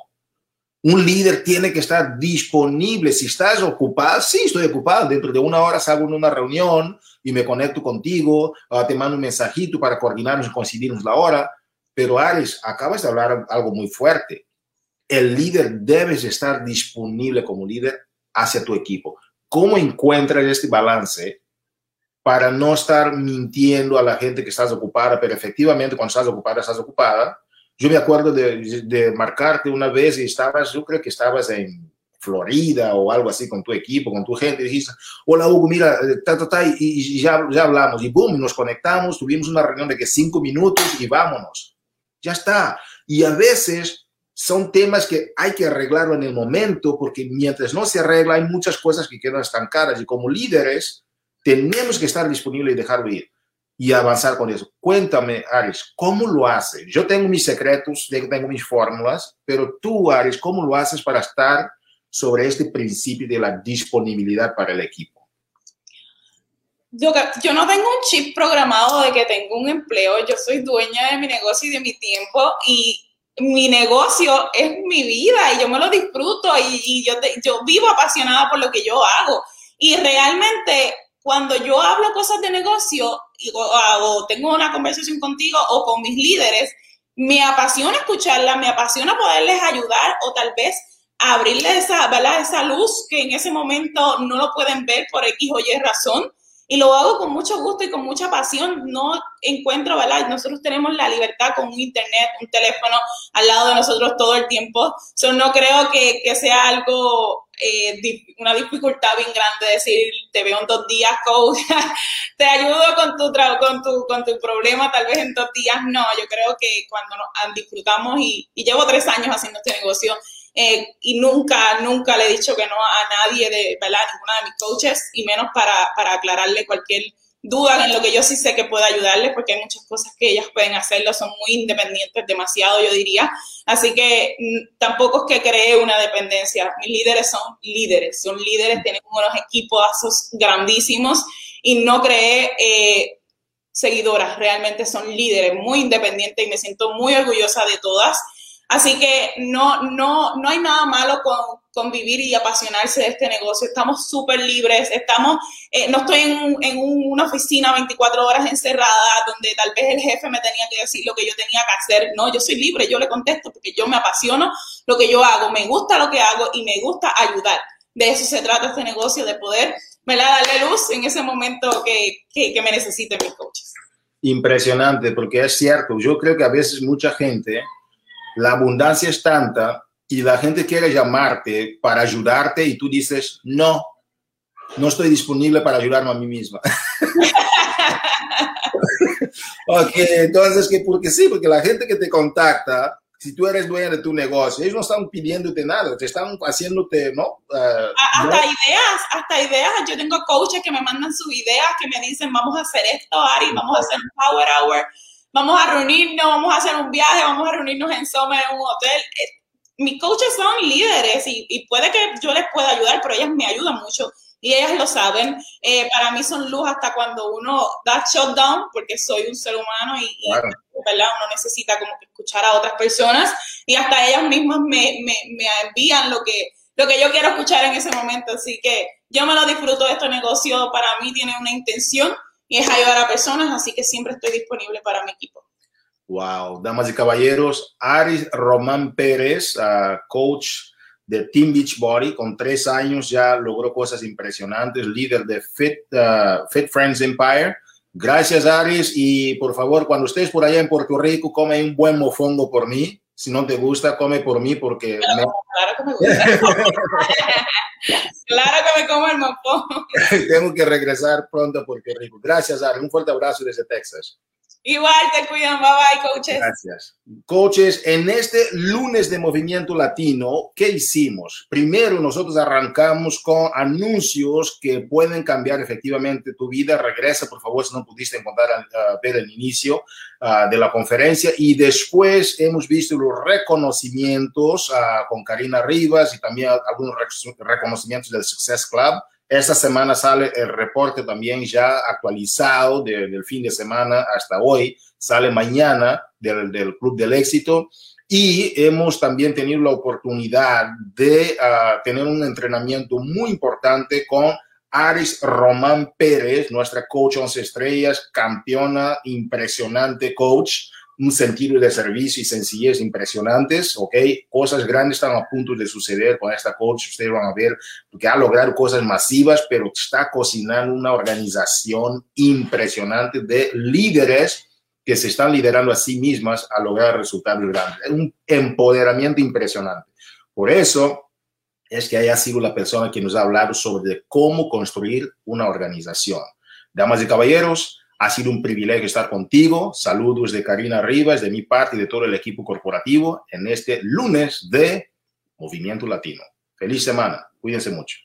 Un líder tiene que estar disponible. Si estás ocupado, sí, estoy ocupado. Dentro de una hora salgo en una reunión y me conecto contigo, te mando un mensajito para coordinarnos y coincidirnos la hora. Pero Ares, acabas de hablar algo muy fuerte el líder debes estar disponible como líder hacia tu equipo. ¿Cómo encuentras este balance para no estar mintiendo a la gente que estás ocupada, pero efectivamente cuando estás ocupada, estás ocupada? Yo me acuerdo de, marcarte una vez y estabas, yo creo que estabas en Florida o algo así con tu equipo, con tu gente, y dijiste, hola Hugo, mira, ta, ta, y, y ya, ya hablamos, y boom, nos conectamos, tuvimos una reunión de que cinco minutos y vámonos. Ya está. Y a veces son temas que hay que arreglarlo en el momento, porque mientras no se arregla hay muchas cosas que quedan estancadas y como líderes tenemos que estar disponibles y dejarlo ir. y avanzar con eso. Cuéntame, Aris, ¿cómo lo haces? Yo tengo mis secretos, tengo mis fórmulas, pero tú, Aris, ¿cómo lo haces para estar sobre este principio de la disponibilidad para el equipo? Yo, yo no tengo un chip programado de que tengo un empleo, yo soy dueña de mi negocio y de mi tiempo y mi negocio es mi vida y yo me lo disfruto y, yo, yo vivo apasionada por lo que yo hago. Y realmente cuando yo hablo cosas de negocio o, tengo una conversación contigo o con mis líderes, me apasiona escucharla, me apasiona poderles ayudar o tal vez abrirles esa, esa luz que en ese momento no lo pueden ver por X o Y razón y lo hago con mucho gusto y con mucha pasión. No encuentro, ¿verdad? Nosotros tenemos la libertad con un internet, un teléfono al lado de nosotros todo el tiempo. So, no creo que, que sea algo, eh, una dificultad bien grande decir, te veo en dos días, coach, [LAUGHS] te ayudo con tu, con, tu, con tu problema tal vez en dos días. No, yo creo que cuando nos disfrutamos y, y llevo tres años haciendo este negocio, eh, y nunca, nunca le he dicho que no a nadie de, ¿verdad? Ninguna de mis coaches y menos para, para aclararle cualquier duda en lo que yo sí sé que puedo ayudarles porque hay muchas cosas que ellas pueden hacerlo, son muy independientes, demasiado yo diría. Así que mm, tampoco es que cree una dependencia. Mis líderes son líderes, son líderes, tienen unos equipos grandísimos y no cree eh, seguidoras, realmente son líderes muy independientes y me siento muy orgullosa de todas. Así que no, no, no hay nada malo con, con vivir y apasionarse de este negocio. Estamos súper libres, estamos, eh, no estoy en, en, una oficina 24 horas encerrada donde tal vez el jefe me tenía que decir lo que yo tenía que hacer. No, yo soy libre, yo le contesto porque yo me apasiono lo que yo hago, me gusta lo que hago y me gusta ayudar. De eso se trata este negocio, de poder darle luz en ese momento que, que, que me necesiten mis coaches. Impresionante, porque es cierto, yo creo que a veces mucha gente la abundancia es tanta y la gente quiere llamarte para ayudarte y tú dices, no, no estoy disponible para ayudarme a mí misma. [LAUGHS] ok, entonces, que porque sí, porque la gente que te contacta, si tú eres dueña de tu negocio, ellos no están pidiéndote nada, te están haciéndote, ¿no? Uh, hasta ideas, hasta ideas. Yo tengo coaches que me mandan sus ideas, que me dicen, vamos a hacer esto, Ari, vamos a hacer un power hour vamos a reunirnos, vamos a hacer un viaje, vamos a reunirnos en Summer en un hotel. Eh, mis coaches son líderes y, puede que yo les pueda ayudar, pero ellas me ayudan mucho y ellas lo saben. Eh, para mí son luz hasta cuando uno da shutdown, porque soy un ser humano y, ¿verdad? uno necesita como que escuchar a otras personas y hasta ellas mismas me, me, me envían lo que, lo que yo quiero escuchar en ese momento. Así que yo me lo disfruto de este negocio, para mí tiene una intención y es ayudar a personas, así que siempre estoy disponible para mi equipo. Wow, damas y caballeros, Aris Román Pérez, uh, coach de Team Beachbody, con tres años ya logró cosas impresionantes, líder de Fit, uh, Fit Friends Empire. Gracias, Aris, y por favor, cuando estés por allá en Puerto Rico, come un buen mofongo por mí. Si no te gusta, come por mí porque... Claro, claro que me gusta. [LAUGHS] Claro que me como el mopón. Tengo que regresar pronto Puerto Rico. Gracias, Ari. Un fuerte abrazo desde Texas. Igual te cuidan, bye bye, coaches. Gracias. Coaches, en este lunes de Movimiento Latino, ¿qué hicimos? Primero, nosotros arrancamos con anuncios que pueden cambiar efectivamente tu vida. Regresa, por favor, si no pudiste encontrar uh, ver el inicio uh, de la conferencia. Y después hemos visto los reconocimientos uh, con Karina Rivas y también algunos reconocimientos del Success Club. Esta semana sale el reporte también ya actualizado del fin de semana hasta hoy. Sale mañana del, del Club del Éxito. Y hemos también tenido la oportunidad de uh, tener un entrenamiento muy importante con Aris Román Pérez, nuestra coach 11 estrellas, campeona, impresionante coach un sentido de servicio y sencillez impresionantes, ¿ok? Cosas grandes están a punto de suceder con esta coach, ustedes van a ver, que ha logrado cosas masivas, pero está cocinando una organización impresionante de líderes que se están liderando a sí mismas a lograr resultados grandes. Es un empoderamiento impresionante. Por eso es que haya sido la persona que nos ha hablado sobre cómo construir una organización. Damas y caballeros, ha sido un privilegio estar contigo. Saludos de Karina Rivas, de mi parte y de todo el equipo corporativo en este lunes de Movimiento Latino. Feliz semana. Cuídense mucho.